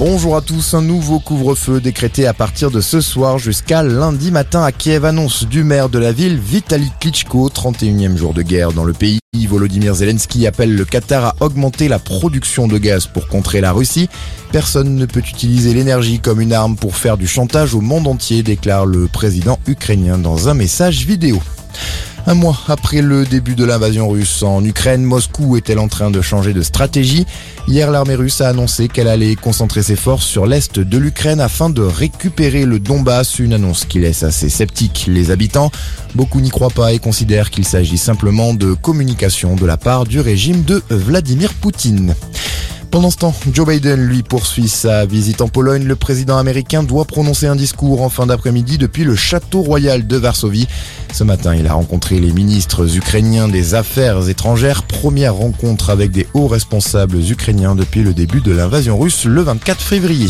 Bonjour à tous, un nouveau couvre-feu décrété à partir de ce soir jusqu'à lundi matin à Kiev, annonce du maire de la ville, Vitaly Klitschko, 31e jour de guerre dans le pays. Volodymyr Zelensky appelle le Qatar à augmenter la production de gaz pour contrer la Russie. Personne ne peut utiliser l'énergie comme une arme pour faire du chantage au monde entier, déclare le président ukrainien dans un message vidéo. Un mois après le début de l'invasion russe en Ukraine, Moscou est-elle en train de changer de stratégie? Hier, l'armée russe a annoncé qu'elle allait concentrer ses forces sur l'est de l'Ukraine afin de récupérer le Donbass, une annonce qui laisse assez sceptique les habitants. Beaucoup n'y croient pas et considèrent qu'il s'agit simplement de communication de la part du régime de Vladimir Poutine. Pendant ce temps, Joe Biden, lui, poursuit sa visite en Pologne. Le président américain doit prononcer un discours en fin d'après-midi depuis le château royal de Varsovie. Ce matin, il a rencontré les ministres ukrainiens des Affaires étrangères. Première rencontre avec des hauts responsables ukrainiens depuis le début de l'invasion russe le 24 février.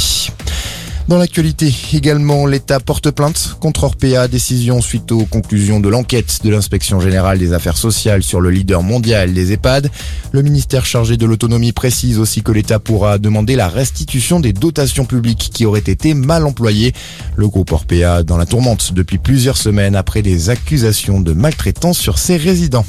Dans l'actualité également, l'État porte plainte contre Orpea, décision suite aux conclusions de l'enquête de l'inspection générale des affaires sociales sur le leader mondial des EHPAD. Le ministère chargé de l'autonomie précise aussi que l'État pourra demander la restitution des dotations publiques qui auraient été mal employées. Le groupe Orpea dans la tourmente depuis plusieurs semaines après des accusations de maltraitance sur ses résidents.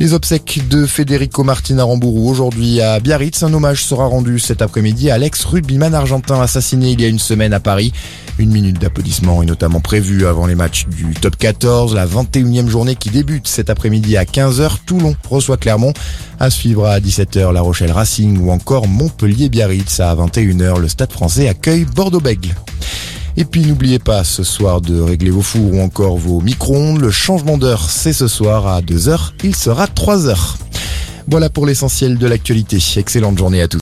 Les obsèques de Federico Martin Rambourou aujourd'hui à Biarritz. Un hommage sera rendu cet après-midi à l'ex-rugbyman argentin assassiné il y a une semaine à Paris. Une minute d'applaudissement est notamment prévue avant les matchs du top 14, la 21e journée qui débute cet après-midi à 15h. Toulon reçoit Clermont. À suivre à 17h La Rochelle Racing ou encore Montpellier-Biarritz à 21h. Le stade français accueille Bordeaux-Bègle. Et puis n'oubliez pas ce soir de régler vos fours ou encore vos micro-ondes. Le changement d'heure, c'est ce soir à 2h. Il sera 3h. Voilà pour l'essentiel de l'actualité. Excellente journée à tous.